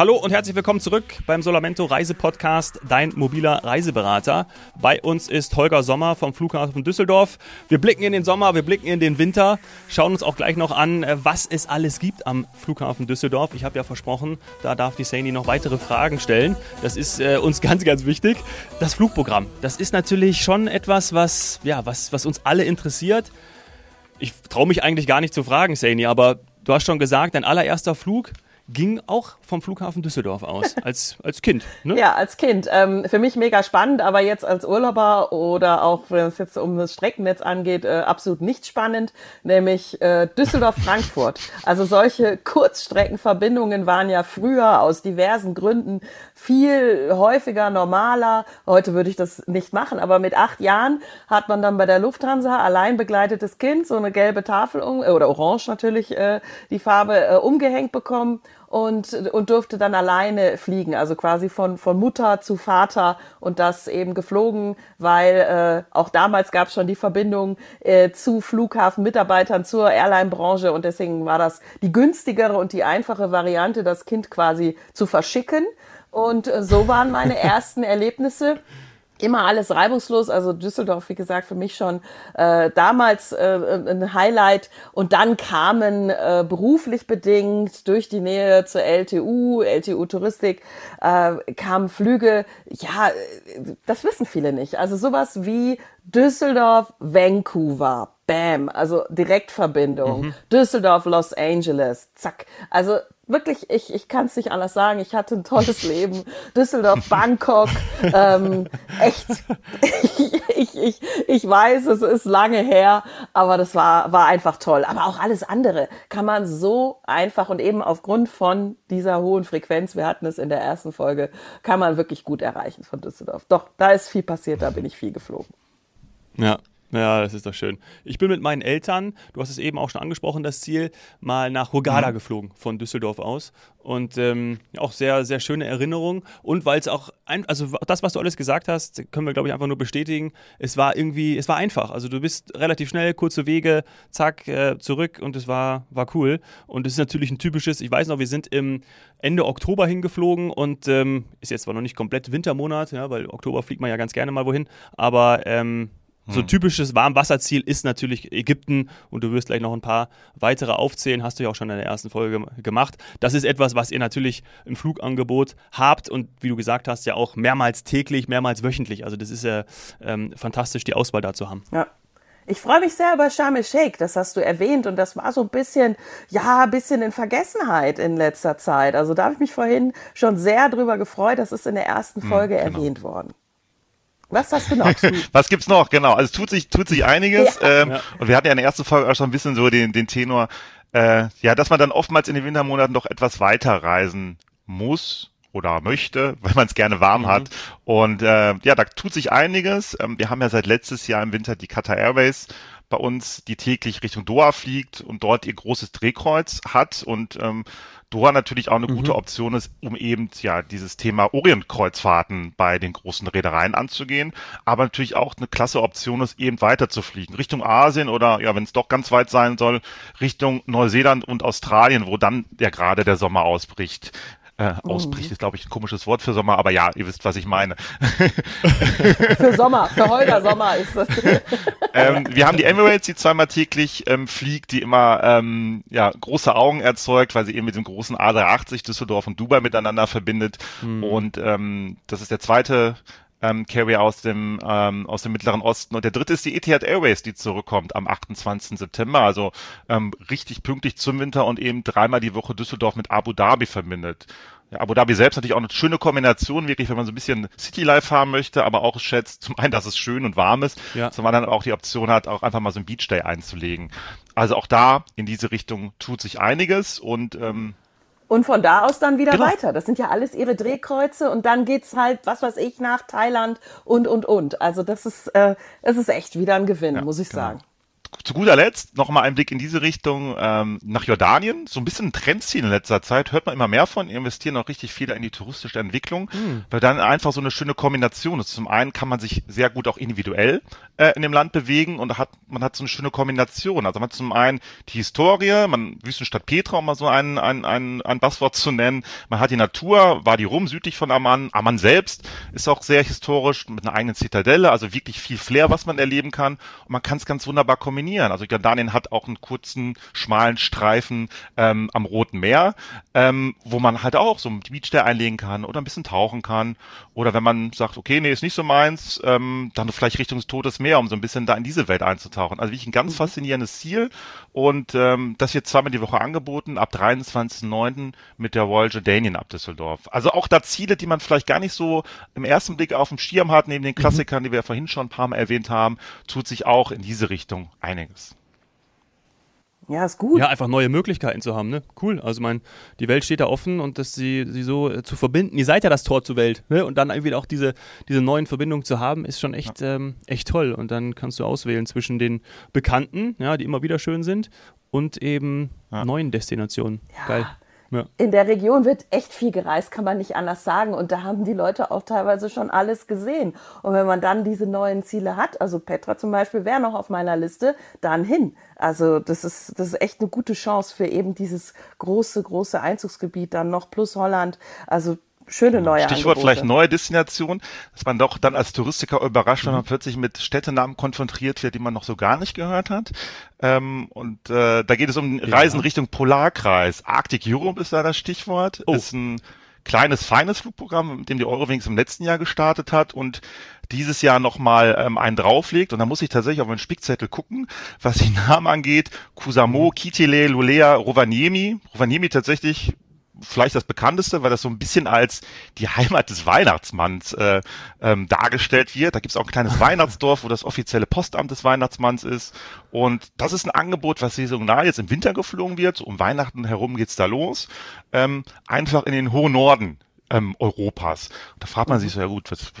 Hallo und herzlich willkommen zurück beim Solamento Reisepodcast, dein mobiler Reiseberater. Bei uns ist Holger Sommer vom Flughafen Düsseldorf. Wir blicken in den Sommer, wir blicken in den Winter, schauen uns auch gleich noch an, äh, was es alles gibt am Flughafen Düsseldorf. Ich habe ja versprochen, da darf die Saini noch weitere Fragen stellen. Das ist äh, uns ganz, ganz wichtig. Das Flugprogramm, das ist natürlich schon etwas, was, ja, was, was uns alle interessiert. Ich traue mich eigentlich gar nicht zu fragen, Saini, aber du hast schon gesagt, dein allererster Flug ging auch vom Flughafen Düsseldorf aus, als, als Kind. Ne? Ja, als Kind. Ähm, für mich mega spannend, aber jetzt als Urlauber oder auch, wenn es jetzt um das Streckennetz angeht, äh, absolut nicht spannend, nämlich äh, Düsseldorf-Frankfurt. Also solche Kurzstreckenverbindungen waren ja früher aus diversen Gründen viel häufiger, normaler. Heute würde ich das nicht machen, aber mit acht Jahren hat man dann bei der Lufthansa allein begleitetes Kind so eine gelbe Tafel um, oder orange natürlich äh, die Farbe äh, umgehängt bekommen und, und durfte dann alleine fliegen, also quasi von, von Mutter zu Vater und das eben geflogen, weil äh, auch damals gab es schon die Verbindung äh, zu Flughafenmitarbeitern, zur Airline-Branche und deswegen war das die günstigere und die einfache Variante, das Kind quasi zu verschicken. Und äh, so waren meine ersten Erlebnisse immer alles reibungslos. Also Düsseldorf, wie gesagt, für mich schon äh, damals äh, ein Highlight. Und dann kamen äh, beruflich bedingt durch die Nähe zur LTU, LTU Touristik, äh, kamen Flüge. Ja, das wissen viele nicht. Also sowas wie Düsseldorf, Vancouver. Bam, also Direktverbindung. Mhm. Düsseldorf, Los Angeles, zack. Also wirklich, ich, ich kann es nicht anders sagen. Ich hatte ein tolles Leben. Düsseldorf, Bangkok, ähm, echt. Ich, ich, ich weiß, es ist lange her, aber das war, war einfach toll. Aber auch alles andere kann man so einfach und eben aufgrund von dieser hohen Frequenz, wir hatten es in der ersten Folge, kann man wirklich gut erreichen von Düsseldorf. Doch, da ist viel passiert, da bin ich viel geflogen. Ja, ja, das ist doch schön. Ich bin mit meinen Eltern, du hast es eben auch schon angesprochen, das Ziel, mal nach Hurghada mhm. geflogen von Düsseldorf aus. Und ähm, auch sehr, sehr schöne Erinnerung. Und weil es auch, ein, also das, was du alles gesagt hast, können wir, glaube ich, einfach nur bestätigen. Es war irgendwie, es war einfach. Also du bist relativ schnell, kurze Wege, zack, äh, zurück und es war, war cool. Und es ist natürlich ein typisches, ich weiß noch, wir sind im Ende Oktober hingeflogen und ähm, ist jetzt zwar noch nicht komplett Wintermonat, ja, weil Oktober fliegt man ja ganz gerne mal wohin, aber ähm, so hm. typisches Warmwasserziel ist natürlich Ägypten und du wirst gleich noch ein paar weitere aufzählen, hast du ja auch schon in der ersten Folge gemacht. Das ist etwas, was ihr natürlich im Flugangebot habt und wie du gesagt hast, ja auch mehrmals täglich, mehrmals wöchentlich. Also das ist ja ähm, fantastisch, die Auswahl da zu haben. Ja. Ich freue mich sehr über Sharm el-Sheikh, das hast du erwähnt und das war so ein bisschen, ja, ein bisschen in Vergessenheit in letzter Zeit. Also da habe ich mich vorhin schon sehr drüber gefreut, das ist in der ersten hm, Folge hm, genau. erwähnt worden. Was hast du noch? Was gibt's noch? Genau. Also es tut sich, tut sich einiges. Ja. Ähm, ja. Und wir hatten ja in der ersten Folge auch schon ein bisschen so den, den Tenor, äh, ja, dass man dann oftmals in den Wintermonaten doch etwas weiter reisen muss oder möchte, weil man es gerne warm mhm. hat. Und äh, ja, da tut sich einiges. Ähm, wir haben ja seit letztes Jahr im Winter die Qatar Airways bei uns, die täglich Richtung Doha fliegt und dort ihr großes Drehkreuz hat und ähm, Doha natürlich auch eine mhm. gute Option ist, um eben ja dieses Thema Orientkreuzfahrten bei den großen Reedereien anzugehen, aber natürlich auch eine klasse Option ist, eben weiter zu fliegen Richtung Asien oder ja, wenn es doch ganz weit sein soll, Richtung Neuseeland und Australien, wo dann ja gerade der Sommer ausbricht äh, oh. ausbricht, ist glaube ich ein komisches Wort für Sommer, aber ja, ihr wisst, was ich meine. für Sommer, für Holger Sommer ist das. ähm, wir haben die Emirates, die zweimal täglich ähm, fliegt, die immer ähm, ja, große Augen erzeugt, weil sie eben mit dem großen A380 Düsseldorf und Dubai miteinander verbindet. Hm. Und ähm, das ist der zweite ähm, Carrier aus dem, ähm, aus dem Mittleren Osten. Und der dritte ist die Etihad Airways, die zurückkommt am 28. September. Also ähm, richtig pünktlich zum Winter und eben dreimal die Woche Düsseldorf mit Abu Dhabi verbindet. Ja, Abu Dhabi selbst natürlich auch eine schöne Kombination, wirklich, wenn man so ein bisschen City Life haben möchte, aber auch schätzt, zum einen, dass es schön und warm ist, ja. zum anderen auch die Option hat, auch einfach mal so ein Beach Day einzulegen. Also auch da in diese Richtung tut sich einiges und ähm, und von da aus dann wieder genau. weiter. Das sind ja alles ihre Drehkreuze und dann geht's halt, was weiß ich, nach Thailand und, und, und. Also das ist, äh, es ist echt wieder ein Gewinn, ja, muss ich genau. sagen. Zu guter Letzt noch mal ein Blick in diese Richtung ähm, nach Jordanien. So ein bisschen ein Trendziel in letzter Zeit. Hört man immer mehr von. Investieren auch richtig viel in die touristische Entwicklung, mhm. weil dann einfach so eine schöne Kombination ist. Zum einen kann man sich sehr gut auch individuell äh, in dem Land bewegen und hat, man hat so eine schöne Kombination. Also man hat zum einen die Historie, man Wüstenstadt Petra, um mal so ein, ein, ein, ein Passwort zu nennen. Man hat die Natur, war die Rum südlich von Amman. Amman selbst ist auch sehr historisch mit einer eigenen Zitadelle, also wirklich viel Flair, was man erleben kann. Und man kann es ganz wunderbar kombinieren. Also Jordanien hat auch einen kurzen, schmalen Streifen ähm, am Roten Meer, ähm, wo man halt auch so ein Beach Day einlegen kann oder ein bisschen tauchen kann. Oder wenn man sagt, okay, nee, ist nicht so meins, ähm, dann vielleicht Richtung des Todes Meer, um so ein bisschen da in diese Welt einzutauchen. Also wirklich ein ganz mhm. faszinierendes Ziel. Und ähm, das wird zweimal die Woche angeboten, ab 23.09. mit der Royal Jordanian ab Düsseldorf. Also auch da Ziele, die man vielleicht gar nicht so im ersten Blick auf dem Schirm hat, neben den mhm. Klassikern, mhm. die wir ja vorhin schon ein paar Mal erwähnt haben, tut sich auch in diese Richtung einiges. Ja, ist gut. Ja, einfach neue Möglichkeiten zu haben, ne? Cool. Also mein, die Welt steht da offen und dass sie, sie so äh, zu verbinden, ihr seid ja das Tor zur Welt, ne? Und dann irgendwie auch diese, diese neuen Verbindungen zu haben, ist schon echt, ja. ähm, echt toll. Und dann kannst du auswählen zwischen den Bekannten, ja, die immer wieder schön sind, und eben ja. neuen Destinationen. Ja. Geil. Ja. In der Region wird echt viel gereist, kann man nicht anders sagen. Und da haben die Leute auch teilweise schon alles gesehen. Und wenn man dann diese neuen Ziele hat, also Petra zum Beispiel wäre noch auf meiner Liste, dann hin. Also das ist, das ist echt eine gute Chance für eben dieses große, große Einzugsgebiet dann noch plus Holland. Also schöne neue Stichwort Angebote. vielleicht neue Destination, dass man doch dann als Touristiker überrascht, wenn man mhm. plötzlich mit Städtenamen konfrontiert wird, die man noch so gar nicht gehört hat. Ähm, und äh, da geht es um ja. Reisen Richtung Polarkreis. Arctic Europe ist da das Stichwort. Oh. Ist ein kleines, feines Flugprogramm, mit dem die Eurowings im letzten Jahr gestartet hat und dieses Jahr nochmal ähm, einen drauflegt. Und da muss ich tatsächlich auf meinen Spickzettel gucken, was die Namen angeht. Kusamo, mhm. Kitile, Lulea, Rovaniemi. Rovaniemi tatsächlich vielleicht das bekannteste, weil das so ein bisschen als die Heimat des Weihnachtsmanns äh, ähm, dargestellt wird. Da gibt es auch ein kleines Weihnachtsdorf, wo das offizielle Postamt des Weihnachtsmanns ist. Und das ist ein Angebot, was saisonal jetzt im Winter geflogen wird. Um Weihnachten herum geht's da los. Ähm, einfach in den hohen Norden ähm, Europas. Und da fragt man sich so, ja gut, was,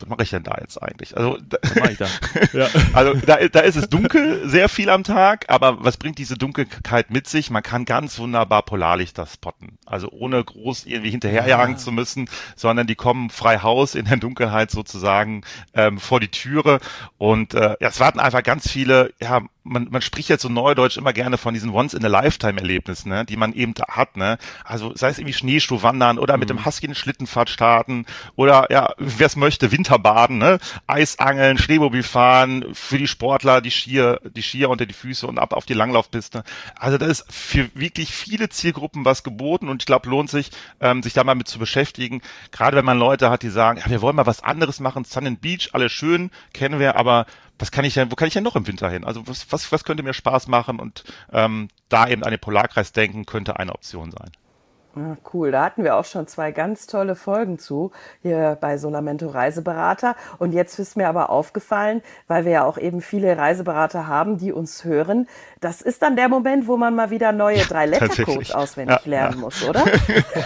was mache ich denn da jetzt eigentlich? Also, da, da? Ja. also da, da ist es dunkel, sehr viel am Tag, aber was bringt diese Dunkelheit mit sich? Man kann ganz wunderbar Polarlichter spotten. Also ohne groß irgendwie hinterherjagen ja. zu müssen, sondern die kommen frei Haus in der Dunkelheit sozusagen ähm, vor die Türe. Und äh, ja, es warten einfach ganz viele, ja, man, man spricht jetzt so neudeutsch immer gerne von diesen Once-in-a-Lifetime-Erlebnissen, ne, die man eben hat. Ne? Also sei es irgendwie Schneeschuh wandern oder mit mhm. dem Husky eine Schlittenfahrt starten oder ja, wer es möchte, Winterbaden, ne? Eisangeln, Schneemobil fahren, für die Sportler die Skier, die Skier unter die Füße und ab auf die Langlaufpiste. Also da ist für wirklich viele Zielgruppen was geboten und ich glaube, lohnt sich, ähm, sich da mal mit zu beschäftigen. Gerade wenn man Leute hat, die sagen, ja, wir wollen mal was anderes machen, Sun and Beach, alles schön, kennen wir, aber was kann ich denn, wo kann ich denn noch im Winter hin? Also was, was, was könnte mir Spaß machen? Und ähm, da eben an den Polarkreis denken, könnte eine Option sein. Ah, cool, da hatten wir auch schon zwei ganz tolle Folgen zu, hier bei Solamento Reiseberater. Und jetzt ist mir aber aufgefallen, weil wir ja auch eben viele Reiseberater haben, die uns hören, das ist dann der Moment, wo man mal wieder neue drei Lettercodes auswendig ja, lernen ja. muss, oder?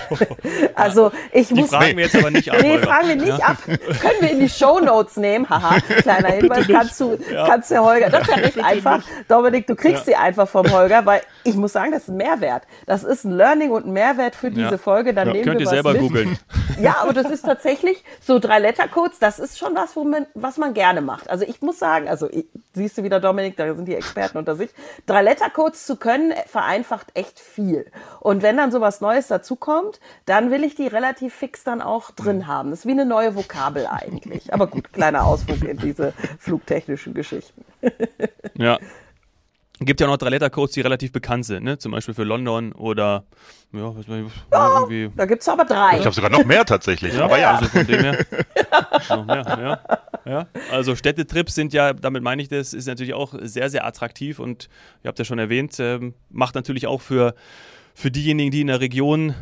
also ich die muss. Die fragen wir jetzt aber nicht ab. Nee, fragen wir nicht ja. ab. Können wir in die Show Notes nehmen? Haha, kleiner Hinweis, kannst du, kannst du Holger. Das ist ja recht einfach. Dominik, du kriegst sie einfach vom Holger, weil ich muss sagen, das ist ein Mehrwert. Das ist ein Learning und ein Mehrwert für diese Folge. Dann nehmen Könnt wir ihr selber googeln. Ja, aber das ist tatsächlich so drei Lettercodes. Das ist schon was, wo man, was man gerne macht. Also ich muss sagen, also ich, siehst du wieder, Dominik, da sind die Experten unter sich drei Lettercodes zu können, vereinfacht echt viel. Und wenn dann sowas Neues dazukommt, dann will ich die relativ fix dann auch drin haben. Das ist wie eine neue Vokabel eigentlich. Aber gut, kleiner Ausflug in diese flugtechnischen Geschichten. ja. Gibt ja noch drei Lettercodes, die relativ bekannt sind, ne? Zum Beispiel für London oder ja, was man, ja, irgendwie. Da gibt es aber drei. Ich habe sogar noch mehr tatsächlich. Ja, aber ja. Also von dem her. noch mehr, ja. ja. Also Städtetrips sind ja, damit meine ich das, ist natürlich auch sehr, sehr attraktiv und ihr habt ja schon erwähnt, ähm, macht natürlich auch für, für diejenigen, die in der Region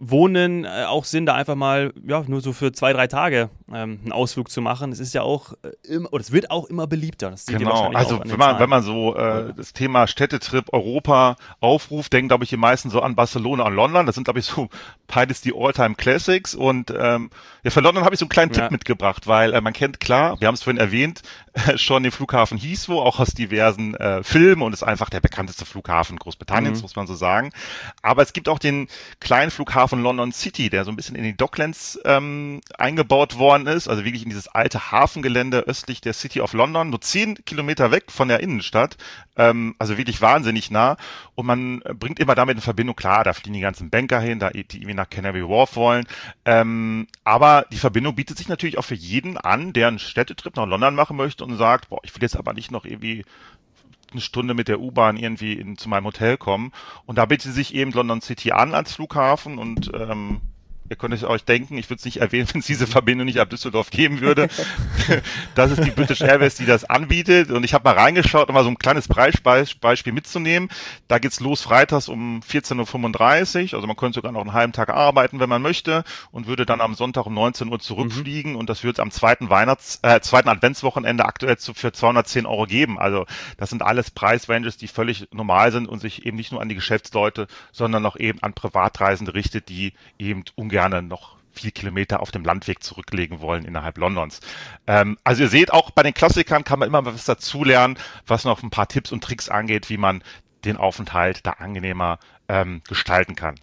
wohnen, äh, auch Sinn, da einfach mal, ja, nur so für zwei, drei Tage ähm, einen Ausflug zu machen. Es ist ja auch äh, immer, oder es wird auch immer beliebter. genau, also wenn man, wenn man so äh, das Thema Städtetrip Europa aufruft, denken, glaube ich, die meisten so an Barcelona und London. Das sind, glaube ich, so beides die Alltime Classics. Und ähm, ja, für London habe ich so einen kleinen ja. Tipp mitgebracht, weil äh, man kennt klar, wir haben es vorhin erwähnt, äh, schon den Flughafen Heathrow, auch aus diversen äh, Filmen und ist einfach der bekannteste Flughafen Großbritanniens, mhm. muss man so sagen. Aber es gibt auch den kleinen Flughafen London City, der so ein bisschen in die Docklands ähm, eingebaut worden ist, also wirklich in dieses alte Hafengelände östlich der City of London, nur zehn Kilometer weg von der Innenstadt, ähm, also wirklich wahnsinnig nah. Und man bringt immer damit in Verbindung, klar, da fliegen die ganzen Banker hin, da die irgendwie nach Canary Wharf wollen. Ähm, aber die Verbindung bietet sich natürlich auch für jeden an, der einen Städtetrip nach London machen möchte und sagt, boah, ich will jetzt aber nicht noch irgendwie eine Stunde mit der U-Bahn irgendwie in, zu meinem Hotel kommen. Und da bietet sich eben London City an als Flughafen und ähm, ihr könnt es euch denken, ich würde es nicht erwähnen, wenn es diese Verbindung nicht ab Düsseldorf geben würde. das ist die British Airways, die das anbietet. Und ich habe mal reingeschaut, um mal so ein kleines Beispiel mitzunehmen. Da geht's los freitags um 14.35 Uhr. Also man könnte sogar noch einen halben Tag arbeiten, wenn man möchte, und würde dann am Sonntag um 19 Uhr zurückfliegen. Mhm. Und das wird es am zweiten Weihnachts-, äh, zweiten Adventswochenende aktuell zu, für 210 Euro geben. Also das sind alles Preisranges, die völlig normal sind und sich eben nicht nur an die Geschäftsleute, sondern auch eben an Privatreisende richtet, die eben ungern gerne noch viel Kilometer auf dem Landweg zurücklegen wollen innerhalb Londons. Ähm, also ihr seht, auch bei den Klassikern kann man immer was dazulernen, was noch ein paar Tipps und Tricks angeht, wie man den Aufenthalt da angenehmer ähm, gestalten kann.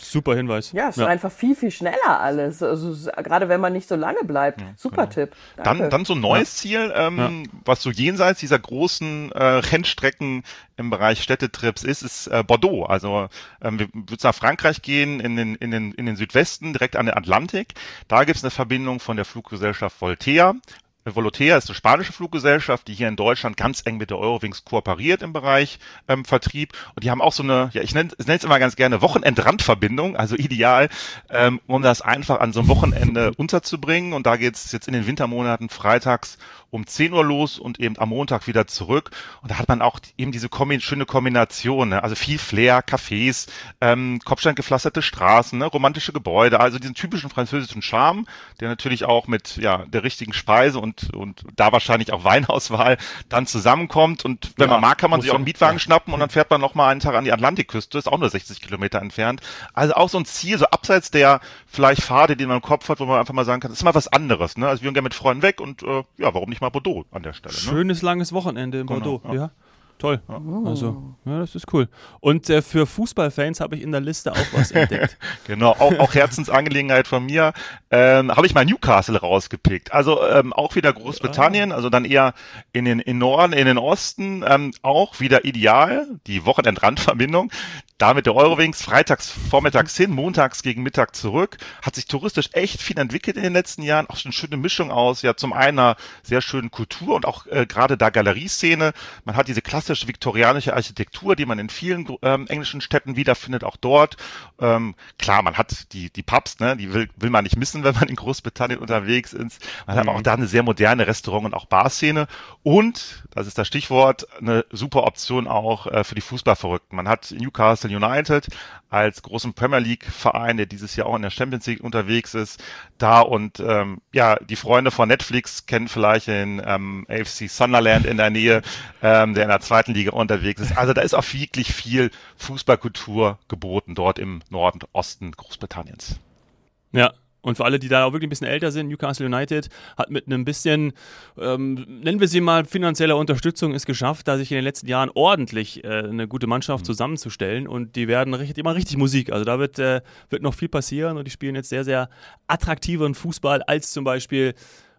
Super Hinweis. Ja, es ja. ist einfach viel, viel schneller alles. Also gerade wenn man nicht so lange bleibt. Ja, Super genau. Tipp. Danke. Dann, dann so ein neues ja. Ziel, ähm, was so jenseits dieser großen äh, Rennstrecken im Bereich Städtetrips ist, ist äh, Bordeaux. Also ähm, wir würden nach Frankreich gehen, in den, in, den, in den Südwesten, direkt an den Atlantik. Da gibt es eine Verbindung von der Fluggesellschaft Voltaire Volotea ist eine spanische Fluggesellschaft, die hier in Deutschland ganz eng mit der Eurowings kooperiert im Bereich ähm, Vertrieb. Und die haben auch so eine, ja, ich nenne es immer ganz gerne Wochenendrandverbindung, also ideal, ähm, um das einfach an so einem Wochenende unterzubringen. Und da geht's jetzt in den Wintermonaten freitags um 10 Uhr los und eben am Montag wieder zurück. Und da hat man auch eben diese Kombi schöne Kombination, ne? also viel Flair, Cafés, ähm, kopfsteingepflasterte Straßen, ne? romantische Gebäude, also diesen typischen französischen Charme, der natürlich auch mit ja der richtigen Speise und und da wahrscheinlich auch Weinauswahl dann zusammenkommt. Und wenn ja, man mag, kann man sich auch einen Mietwagen ja. schnappen und dann fährt man noch mal einen Tag an die Atlantikküste, ist auch nur 60 Kilometer entfernt. Also auch so ein Ziel, so abseits der vielleicht Pfade, die man im Kopf hat, wo man einfach mal sagen kann, das ist mal was anderes. Ne? Also wir gehen gerne mit Freunden weg und äh, ja, warum nicht mal Bordeaux an der Stelle. Ne? Schönes langes Wochenende in genau, Bordeaux, ja. ja. Toll. Oh. Also, ja, das ist cool. Und äh, für Fußballfans habe ich in der Liste auch was entdeckt. genau, auch, auch Herzensangelegenheit von mir. Ähm, habe ich mal Newcastle rausgepickt. Also ähm, auch wieder Großbritannien, also dann eher in den in Norden, in den Osten. Ähm, auch wieder ideal, die Wochenendrandverbindung da mit der Eurowings freitags vormittags hin, montags gegen Mittag zurück. Hat sich touristisch echt viel entwickelt in den letzten Jahren. Auch schon eine schöne Mischung aus, ja, zum einen einer sehr schönen Kultur und auch äh, gerade da Galerieszene. Man hat diese klassische viktorianische Architektur, die man in vielen ähm, englischen Städten wiederfindet, auch dort. Ähm, klar, man hat die, die Pubs, ne, die will, will man nicht missen, wenn man in Großbritannien unterwegs ist. Man mhm. hat auch da eine sehr moderne Restaurant- und auch Barszene. Und, das ist das Stichwort, eine super Option auch äh, für die Fußballverrückten. Man hat Newcastle Newcastle United als großen Premier League Verein, der dieses Jahr auch in der Champions League unterwegs ist, da und ähm, ja, die Freunde von Netflix kennen vielleicht den ähm, AFC Sunderland in der Nähe, ähm, der in der zweiten Liga unterwegs ist. Also da ist auch wirklich viel Fußballkultur geboten dort im Norden Osten Großbritanniens. Ja, und für alle, die da auch wirklich ein bisschen älter sind, Newcastle United hat mit einem bisschen, ähm, nennen wir sie mal, finanzieller Unterstützung es geschafft, da sich in den letzten Jahren ordentlich äh, eine gute Mannschaft mhm. zusammenzustellen. Und die werden richtig, immer richtig Musik. Also da wird, äh, wird noch viel passieren und die spielen jetzt sehr, sehr attraktiveren Fußball als zum Beispiel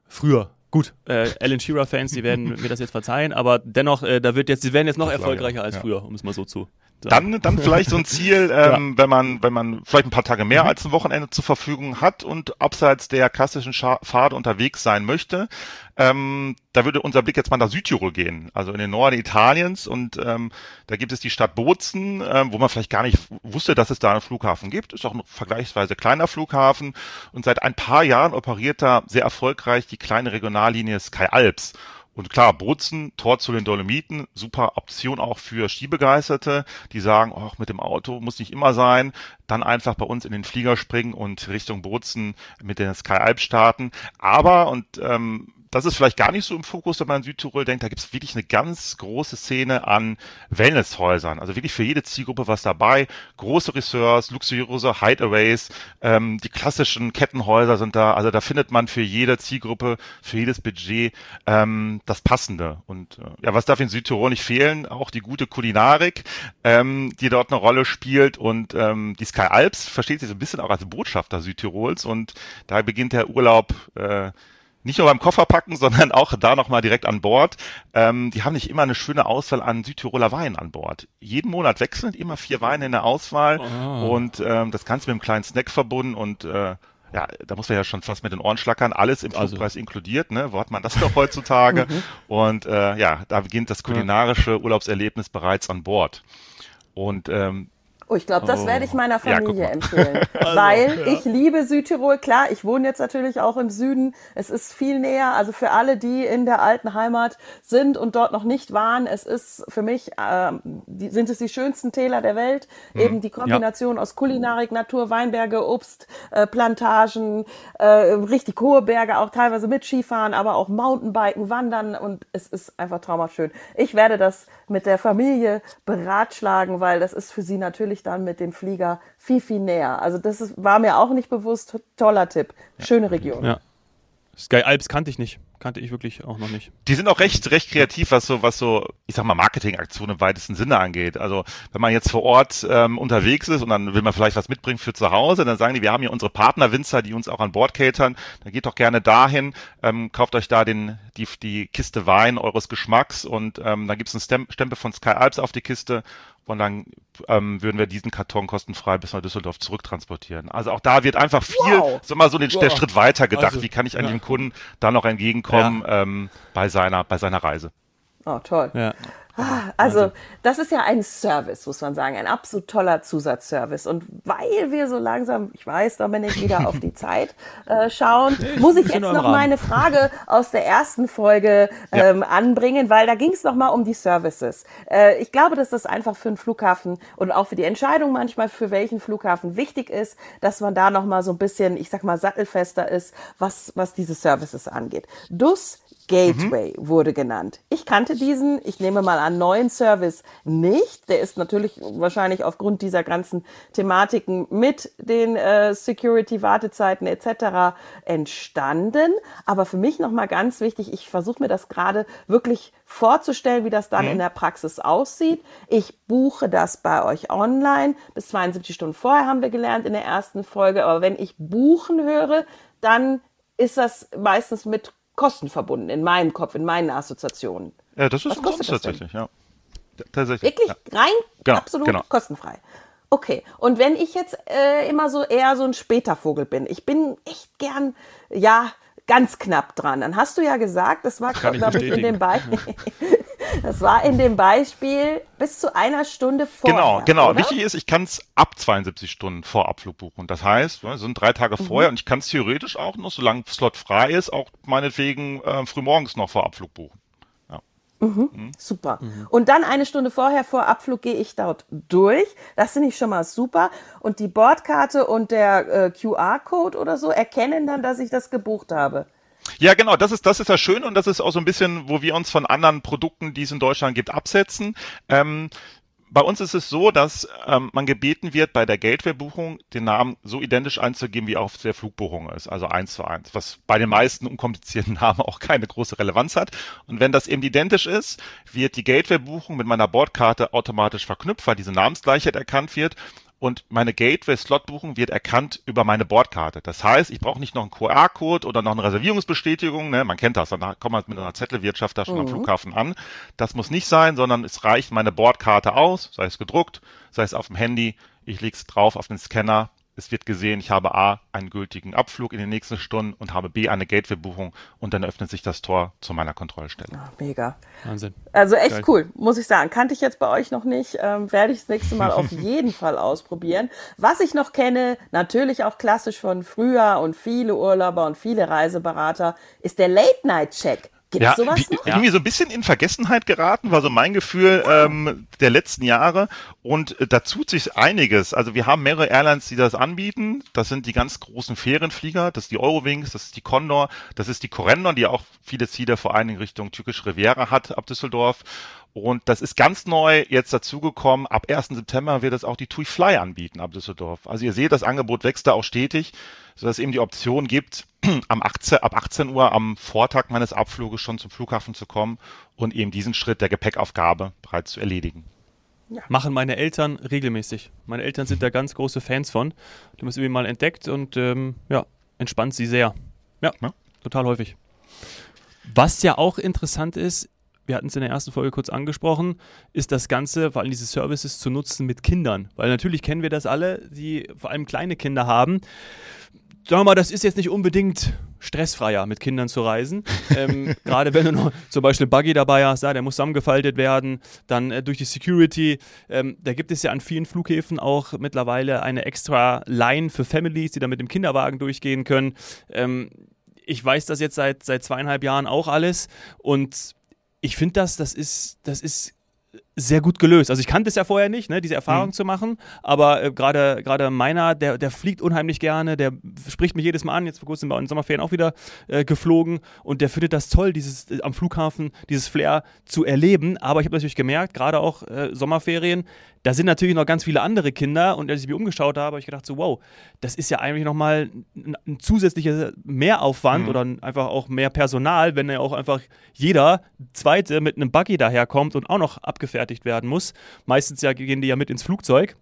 früher. Gut, äh, Alan Shearer-Fans, die werden mir das jetzt verzeihen, aber dennoch, äh, da wird jetzt, sie werden jetzt noch erfolgreicher als früher, um es mal so zu dann, dann vielleicht so ein Ziel, ähm, ja. wenn man, wenn man vielleicht ein paar Tage mehr mhm. als ein Wochenende zur Verfügung hat und abseits der klassischen Scha Pfade unterwegs sein möchte. Ähm, da würde unser Blick jetzt mal nach Südtirol gehen, also in den Norden Italiens und ähm, da gibt es die Stadt Bozen, ähm, wo man vielleicht gar nicht wusste, dass es da einen Flughafen gibt. Ist auch ein vergleichsweise kleiner Flughafen und seit ein paar Jahren operiert da sehr erfolgreich die kleine Regionallinie Sky Alps. Und klar, Bozen, Tor zu den Dolomiten, super Option auch für Skibegeisterte, die sagen, oh, mit dem Auto muss nicht immer sein, dann einfach bei uns in den Flieger springen und Richtung Bozen mit den Sky Alp starten. Aber, und ähm, das ist vielleicht gar nicht so im Fokus, wenn man an Südtirol denkt, da gibt es wirklich eine ganz große Szene an Wellnesshäusern. Also wirklich für jede Zielgruppe was dabei. Große Ressorts, luxuriöse Hideaways, ähm, die klassischen Kettenhäuser sind da. Also da findet man für jede Zielgruppe, für jedes Budget ähm, das Passende. Und äh, ja, was darf in Südtirol nicht fehlen? Auch die gute Kulinarik, ähm, die dort eine Rolle spielt. Und ähm, die Sky Alps versteht sich so ein bisschen auch als Botschafter Südtirols. Und da beginnt der Urlaub äh, nicht nur beim Kofferpacken, sondern auch da nochmal direkt an Bord. Ähm, die haben nicht immer eine schöne Auswahl an Südtiroler Weinen an Bord. Jeden Monat wechseln immer vier Weine in der Auswahl oh. und ähm, das Ganze mit einem kleinen Snack verbunden und äh, ja, da muss man ja schon fast mit den Ohren schlackern, alles im also. Flugpreis inkludiert, ne? Wo hat man das doch heutzutage? mhm. Und äh, ja, da beginnt das kulinarische Urlaubserlebnis bereits an Bord. Und ähm, Oh, ich glaube, das oh. werde ich oh. meiner Familie ja, empfehlen. also, weil ja. ich liebe Südtirol. Klar, ich wohne jetzt natürlich auch im Süden. Es ist viel näher. Also für alle, die in der alten Heimat sind und dort noch nicht waren, es ist für mich, äh, die, sind es die schönsten Täler der Welt. Mhm. Eben die Kombination ja. aus Kulinarik, Natur, Weinberge, Obst, äh, Plantagen, äh, richtig hohe Berge, auch teilweise mit Skifahren, aber auch Mountainbiken, Wandern und es ist einfach traumhaft schön. Ich werde das mit der Familie beratschlagen, weil das ist für sie natürlich dann mit dem Flieger viel, viel näher. Also das ist, war mir auch nicht bewusst. Toller Tipp. Schöne Region. Ja. Sky Alps kannte ich nicht. Kannte ich wirklich auch noch nicht. Die sind auch recht, recht kreativ, was so, was so, ich sag mal, Marketingaktionen im weitesten Sinne angeht. Also wenn man jetzt vor Ort ähm, unterwegs ist und dann will man vielleicht was mitbringen für zu Hause, dann sagen die, wir haben hier unsere Partnerwinzer, die uns auch an Bord catern. Dann geht doch gerne dahin, ähm, kauft euch da den, die, die Kiste Wein eures Geschmacks und ähm, dann gibt's einen Stempel von Sky Alps auf die Kiste und dann ähm, würden wir diesen Karton kostenfrei bis nach Düsseldorf zurücktransportieren. Also auch da wird einfach viel, wow. so mal so den, wow. der Schritt weiter gedacht. Also, Wie kann ich an ja. dem Kunden da noch entgegenkommen ja. ähm, bei seiner bei seiner Reise? Oh, toll. Ja. Ah, also, das ist ja ein Service, muss man sagen, ein absolut toller Zusatzservice. Und weil wir so langsam, ich weiß, Dominik, wieder auf die Zeit äh, schauen, muss ich jetzt noch meine Frage aus der ersten Folge ähm, ja. anbringen, weil da ging es nochmal um die Services. Äh, ich glaube, dass das einfach für einen Flughafen und auch für die Entscheidung manchmal, für welchen Flughafen wichtig ist, dass man da nochmal so ein bisschen, ich sag mal, sattelfester ist, was, was diese Services angeht. Dus Gateway mhm. wurde genannt. Ich kannte diesen, ich nehme mal an, neuen Service nicht. Der ist natürlich wahrscheinlich aufgrund dieser ganzen Thematiken mit den äh, Security-Wartezeiten etc. entstanden. Aber für mich nochmal ganz wichtig, ich versuche mir das gerade wirklich vorzustellen, wie das dann mhm. in der Praxis aussieht. Ich buche das bei euch online. Bis 72 Stunden vorher haben wir gelernt in der ersten Folge. Aber wenn ich buchen höre, dann ist das meistens mit Kosten verbunden in meinem Kopf, in meinen Assoziationen. Ja, das ist Was tatsächlich, ja. Tatsächlich. Wirklich ja. rein genau, absolut genau. kostenfrei. Okay, und wenn ich jetzt äh, immer so eher so ein später Vogel bin, ich bin echt gern, ja, ganz knapp dran. Dann hast du ja gesagt, das war, glaube ich, in dem Beispiel. das war in dem Beispiel bis zu einer Stunde vor. Genau, genau. Oder? Wichtig ist, ich kann es ab 72 Stunden vor Abflug buchen. Das heißt, es sind drei Tage mhm. vorher und ich kann es theoretisch auch noch, solange Slot frei ist, auch meinetwegen äh, frühmorgens noch vor Abflug buchen. Mhm, mhm. Super. Mhm. Und dann eine Stunde vorher vor Abflug gehe ich dort durch. Das finde ich schon mal super. Und die Bordkarte und der äh, QR-Code oder so erkennen dann, dass ich das gebucht habe. Ja, genau, das ist, das ist ja schön und das ist auch so ein bisschen, wo wir uns von anderen Produkten, die es in Deutschland gibt, absetzen. Ähm, bei uns ist es so, dass ähm, man gebeten wird, bei der Gateway-Buchung den Namen so identisch einzugeben, wie auf der Flugbuchung ist, also eins zu eins, was bei den meisten unkomplizierten Namen auch keine große Relevanz hat. Und wenn das eben identisch ist, wird die Gateway-Buchung mit meiner Bordkarte automatisch verknüpft, weil diese Namensgleichheit erkannt wird und meine Gateway-Slot-Buchung wird erkannt über meine Bordkarte. Das heißt, ich brauche nicht noch einen QR-Code oder noch eine Reservierungsbestätigung. Ne? Man kennt das, dann kommt man mit einer Zettelwirtschaft da schon mhm. am Flughafen an. Das muss nicht sein, sondern es reicht meine Bordkarte aus, sei es gedruckt, sei es auf dem Handy. Ich lege es drauf auf den Scanner, es wird gesehen, ich habe A, einen gültigen Abflug in den nächsten Stunden und habe B, eine Gateway-Buchung und dann öffnet sich das Tor zu meiner Kontrollstelle. Oh, mega. Wahnsinn. Also echt Geil. cool, muss ich sagen. Kannte ich jetzt bei euch noch nicht. Ähm, werde ich das nächste Mal auf jeden Fall ausprobieren. Was ich noch kenne, natürlich auch klassisch von früher und viele Urlauber und viele Reiseberater, ist der Late-Night-Check. Gibt's ja, sowas noch? Ja. irgendwie so ein bisschen in Vergessenheit geraten, war so mein Gefühl ähm, der letzten Jahre. Und äh, da tut sich einiges. Also wir haben mehrere Airlines, die das anbieten. Das sind die ganz großen Ferienflieger, das ist die Eurowings, das ist die Condor, das ist die Corendon, die auch viele Ziele vor allen Dingen Richtung türkische Riviera hat ab Düsseldorf. Und das ist ganz neu jetzt dazugekommen. Ab 1. September wird es auch die TUI Fly anbieten ab Düsseldorf. Also ihr seht, das Angebot wächst da auch stetig, sodass es eben die Option gibt, am 18, ab 18 Uhr am Vortag meines Abfluges schon zum Flughafen zu kommen und eben diesen Schritt der Gepäckaufgabe bereits zu erledigen. Ja. Machen meine Eltern regelmäßig. Meine Eltern sind da ganz große Fans von. Die haben es irgendwie mal entdeckt und ähm, ja, entspannt sie sehr. Ja, ja, total häufig. Was ja auch interessant ist, wir hatten es in der ersten Folge kurz angesprochen, ist das Ganze, vor allem diese Services zu nutzen mit Kindern. Weil natürlich kennen wir das alle, die vor allem kleine Kinder haben. Sagen wir mal, das ist jetzt nicht unbedingt stressfreier, mit Kindern zu reisen. ähm, Gerade wenn du noch zum Beispiel Buggy dabei hast, ja, der muss zusammengefaltet werden, dann äh, durch die Security. Ähm, da gibt es ja an vielen Flughäfen auch mittlerweile eine extra Line für Families, die dann mit dem Kinderwagen durchgehen können. Ähm, ich weiß das jetzt seit, seit zweieinhalb Jahren auch alles und ich finde das, das ist, das ist sehr gut gelöst. Also ich kannte es ja vorher nicht, ne, diese Erfahrung mhm. zu machen, aber äh, gerade gerade meiner, der, der fliegt unheimlich gerne, der spricht mich jedes Mal an, jetzt vor kurzem bei den Sommerferien auch wieder äh, geflogen und der findet das toll, dieses äh, am Flughafen, dieses Flair zu erleben, aber ich habe natürlich gemerkt, gerade auch äh, Sommerferien, da sind natürlich noch ganz viele andere Kinder und als ich mich umgeschaut habe, habe ich gedacht so, wow, das ist ja eigentlich nochmal ein, ein zusätzlicher Mehraufwand mhm. oder einfach auch mehr Personal, wenn ja auch einfach jeder Zweite mit einem Buggy daherkommt und auch noch abgefertigt werden muss. Meistens ja gehen die ja mit ins Flugzeug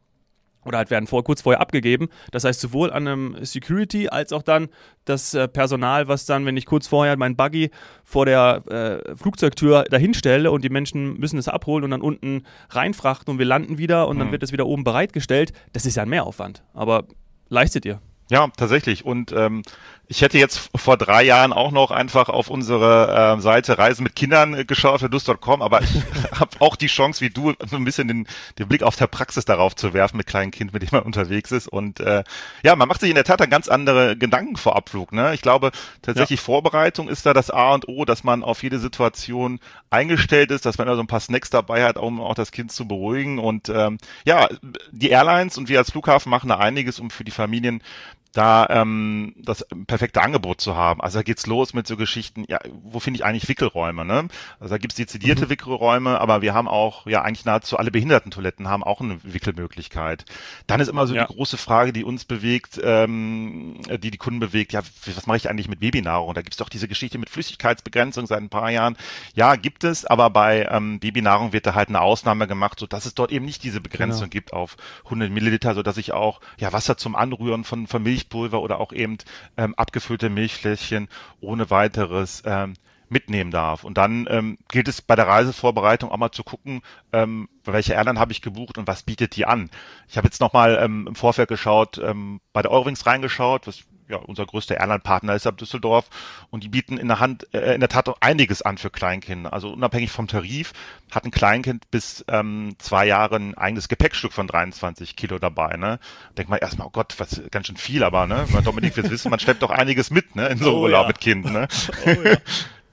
oder halt werden vor, kurz vorher abgegeben. Das heißt, sowohl an einem Security als auch dann das äh, Personal, was dann, wenn ich kurz vorher mein Buggy vor der äh, Flugzeugtür dahin stelle und die Menschen müssen es abholen und dann unten reinfrachten und wir landen wieder und dann mhm. wird es wieder oben bereitgestellt, das ist ja ein Mehraufwand. Aber leistet ihr. Ja, tatsächlich. Und ähm, ich hätte jetzt vor drei Jahren auch noch einfach auf unsere äh, Seite Reisen mit Kindern äh, geschaut für dus.com, aber ich habe auch die Chance, wie du, so ein bisschen den, den Blick auf der Praxis darauf zu werfen mit kleinen Kind, mit dem man unterwegs ist. Und äh, ja, man macht sich in der Tat dann ganz andere Gedanken vor Abflug. Ne? Ich glaube, tatsächlich ja. Vorbereitung ist da das A und O, dass man auf jede Situation eingestellt ist, dass man da so ein paar Snacks dabei hat, um auch das Kind zu beruhigen. Und ähm, ja, die Airlines und wir als Flughafen machen da einiges, um für die Familien da ähm, das perfekte Angebot zu haben. Also da geht's los mit so Geschichten, ja, wo finde ich eigentlich Wickelräume? Ne? Also da gibt's dezidierte mhm. Wickelräume, aber wir haben auch, ja, eigentlich nahezu alle Behindertentoiletten haben auch eine Wickelmöglichkeit. Dann ist immer so ja. die große Frage, die uns bewegt, ähm, die die Kunden bewegt, ja, was mache ich eigentlich mit Babynahrung? Da gibt's doch diese Geschichte mit Flüssigkeitsbegrenzung seit ein paar Jahren. Ja, gibt es, aber bei ähm, Babynahrung wird da halt eine Ausnahme gemacht, so dass es dort eben nicht diese Begrenzung genau. gibt auf 100 Milliliter, so dass ich auch ja Wasser zum Anrühren von, von Milch Milchpulver oder auch eben ähm, abgefüllte Milchfläschchen ohne weiteres ähm, mitnehmen darf. Und dann ähm, gilt es bei der Reisevorbereitung auch mal zu gucken, ähm, welche Airline habe ich gebucht und was bietet die an. Ich habe jetzt nochmal ähm, im Vorfeld geschaut, ähm, bei der Eurowings reingeschaut, was ja, unser größter Airline-Partner ist ab Düsseldorf und die bieten in der Hand äh, in der Tat auch einiges an für Kleinkinder. Also unabhängig vom Tarif hat ein Kleinkind bis ähm, zwei Jahre ein eigenes Gepäckstück von 23 Kilo dabei. Ne? Denkt man erstmal, oh Gott, was ganz schön viel, aber ne, Dominik wird wissen, man schleppt doch einiges mit, ne, in so oh, Urlaub ja. mit Kind. Ne? Oh, ja.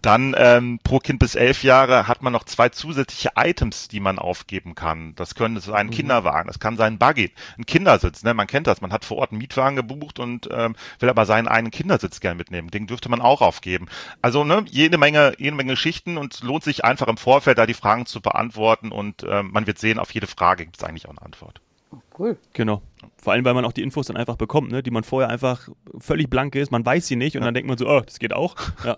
Dann ähm, pro Kind bis elf Jahre hat man noch zwei zusätzliche Items, die man aufgeben kann. Das können sein mhm. Kinderwagen, das kann sein Buggy, ein Kindersitz. Ne? Man kennt das, man hat vor Ort einen Mietwagen gebucht und ähm, will aber seinen einen Kindersitz gern mitnehmen. Den dürfte man auch aufgeben. Also ne, jede Menge, jede Menge Geschichten und lohnt sich einfach im Vorfeld da die Fragen zu beantworten und ähm, man wird sehen, auf jede Frage gibt es eigentlich auch eine Antwort. Cool. Genau. Vor allem, weil man auch die Infos dann einfach bekommt, ne? die man vorher einfach völlig blank ist, man weiß sie nicht und ja. dann denkt man so, oh, das geht auch. Ja.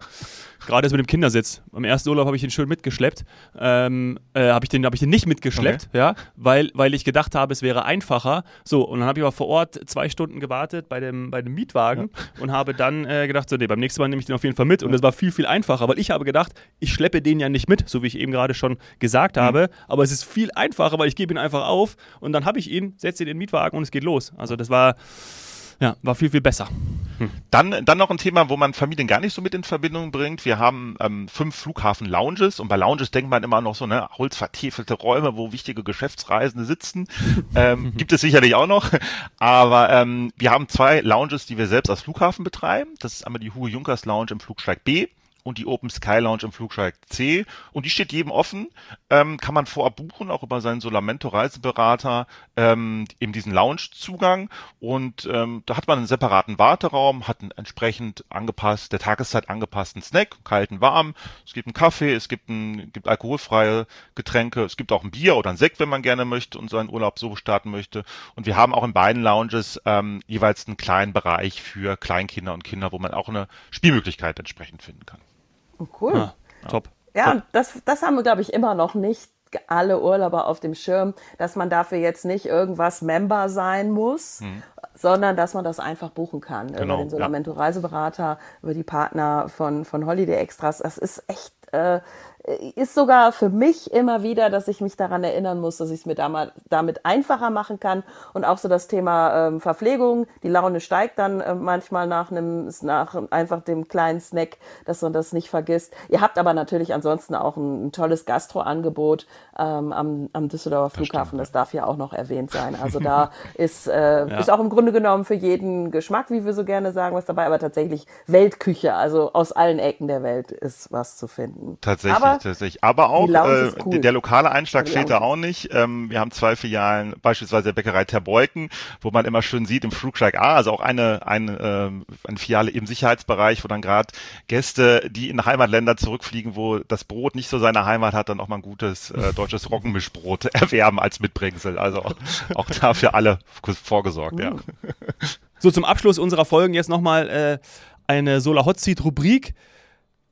Gerade das mit dem Kindersitz. Am ersten Urlaub habe ich den schön mitgeschleppt. Ähm, äh, habe ich, den, hab ich den nicht mitgeschleppt, okay. ja, weil, weil ich gedacht habe, es wäre einfacher. So, und dann habe ich aber vor Ort zwei Stunden gewartet bei dem, bei dem Mietwagen ja. und habe dann äh, gedacht, so, nee, beim nächsten Mal nehme ich den auf jeden Fall mit. Und das war viel, viel einfacher, weil ich habe gedacht, ich schleppe den ja nicht mit, so wie ich eben gerade schon gesagt mhm. habe. Aber es ist viel einfacher, weil ich gebe ihn einfach auf und dann habe ich ihn, setze ihn in den Mietwagen und es geht los. Also das war ja, war viel, viel besser. Hm. Dann, dann noch ein Thema, wo man Familien gar nicht so mit in Verbindung bringt. Wir haben ähm, fünf Flughafen-Lounges und bei Lounges denkt man immer noch so, ne, holzvertiefelte Räume, wo wichtige Geschäftsreisende sitzen. Ähm, gibt es sicherlich auch noch. Aber ähm, wir haben zwei Lounges, die wir selbst als Flughafen betreiben. Das ist einmal die Hugo Junkers Lounge im Flugsteig B und die Open Sky Lounge im Flugsteig C. Und die steht jedem offen, ähm, kann man vorab buchen, auch über seinen Solamento Reiseberater, ähm, eben diesen Lounge-Zugang. Und ähm, da hat man einen separaten Warteraum, hat einen entsprechend angepasst, der Tageszeit angepassten Snack, kalten, warm. Es gibt einen Kaffee, es gibt, ein, gibt alkoholfreie Getränke, es gibt auch ein Bier oder ein Sekt, wenn man gerne möchte und seinen Urlaub so starten möchte. Und wir haben auch in beiden Lounges ähm, jeweils einen kleinen Bereich für Kleinkinder und Kinder, wo man auch eine Spielmöglichkeit entsprechend finden kann. Oh, cool. Ah, top. Ja, top. das, das haben wir, glaube ich, immer noch nicht alle Urlauber auf dem Schirm, dass man dafür jetzt nicht irgendwas Member sein muss, mhm. sondern dass man das einfach buchen kann genau, über den Solamento ja. Reiseberater, über die Partner von, von Holiday Extras. Das ist echt äh, ist sogar für mich immer wieder, dass ich mich daran erinnern muss, dass ich es mir damit einfacher machen kann. Und auch so das Thema ähm, Verpflegung, die Laune steigt dann äh, manchmal nach einem, nach einfach dem kleinen Snack, dass man das nicht vergisst. Ihr habt aber natürlich ansonsten auch ein, ein tolles Gastroangebot ähm, am, am Düsseldorfer Flughafen. Das, darf ja auch noch erwähnt sein. Also da ist, äh, ja. ist auch im Grunde genommen für jeden Geschmack, wie wir so gerne sagen, was dabei, aber tatsächlich Weltküche. Also aus allen Ecken der Welt ist was zu finden. Tatsächlich. Aber tatsächlich. Aber auch äh, cool. der lokale Einschlag fehlt da auch nicht. Ähm, wir haben zwei Filialen, beispielsweise der Bäckerei Terbeuken, wo man immer schön sieht im Flugsteig A, also auch eine, eine, äh, eine Filiale im Sicherheitsbereich, wo dann gerade Gäste, die in Heimatländer zurückfliegen, wo das Brot nicht so seine Heimat hat, dann auch mal ein gutes äh, deutsches Roggenmischbrot erwerben als Mitbringsel. Also auch, auch da für alle vorgesorgt, ja. So, zum Abschluss unserer Folgen jetzt nochmal äh, eine Solar Hot Seat Rubrik.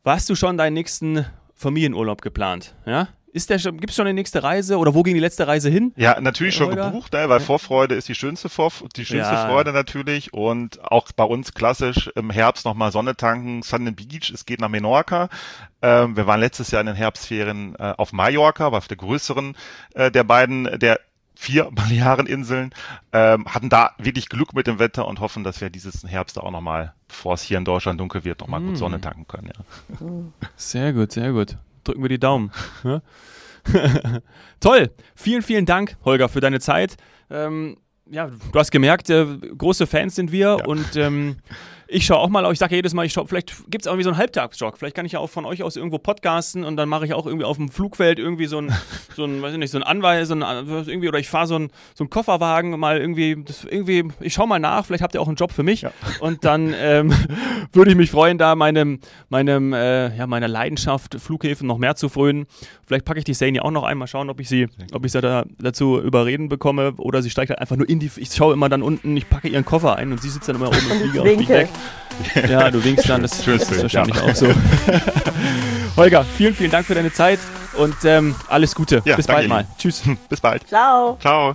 Warst du schon deinen nächsten Familienurlaub geplant, ja? Ist der gibt es schon eine nächste Reise oder wo ging die letzte Reise hin? Ja, natürlich schon Holger? gebucht, ne, weil Vorfreude ist die schönste Vor die schönste ja. Freude natürlich und auch bei uns klassisch im Herbst nochmal Sonne tanken, Sun Beach, es geht nach Menorca. Ähm, wir waren letztes Jahr in den Herbstferien äh, auf Mallorca, war auf der größeren äh, der beiden der vier Baleareninseln, ähm, hatten da wirklich Glück mit dem Wetter und hoffen, dass wir dieses Herbst auch nochmal, bevor es hier in Deutschland dunkel wird, nochmal mm. gut Sonne tanken können. Ja. Sehr gut, sehr gut. Drücken wir die Daumen. Toll. Vielen, vielen Dank, Holger, für deine Zeit. Ähm, ja, du hast gemerkt, äh, große Fans sind wir ja. und ähm, ich schaue auch mal, ich sage ja jedes Mal, ich schaue, vielleicht gibt es auch irgendwie so einen Halbtagsjog. Vielleicht kann ich ja auch von euch aus irgendwo podcasten und dann mache ich auch irgendwie auf dem Flugfeld irgendwie so ein, so ein weiß ich nicht, so ein Anweis, so ein, irgendwie, oder ich fahre so einen so Kofferwagen mal irgendwie, das irgendwie, ich schaue mal nach, vielleicht habt ihr auch einen Job für mich. Ja. Und dann ähm, würde ich mich freuen, da meinem, meinem, äh, ja, meiner Leidenschaft, Flughäfen noch mehr zu frönen. Vielleicht packe ich die Sane ja auch noch einmal, schauen, ob ich sie, ob ich sie da, dazu überreden bekomme oder sie steigt halt einfach nur in die, ich schaue immer dann unten, ich packe ihren Koffer ein und sie sitzt dann immer oben im Flieger auf mich weg. Ja, du winkst dann, das, das ist wahrscheinlich ja. auch so. Holger, vielen, vielen Dank für deine Zeit und ähm, alles Gute. Ja, Bis bald mal. Tschüss. Bis bald. Ciao. Ciao.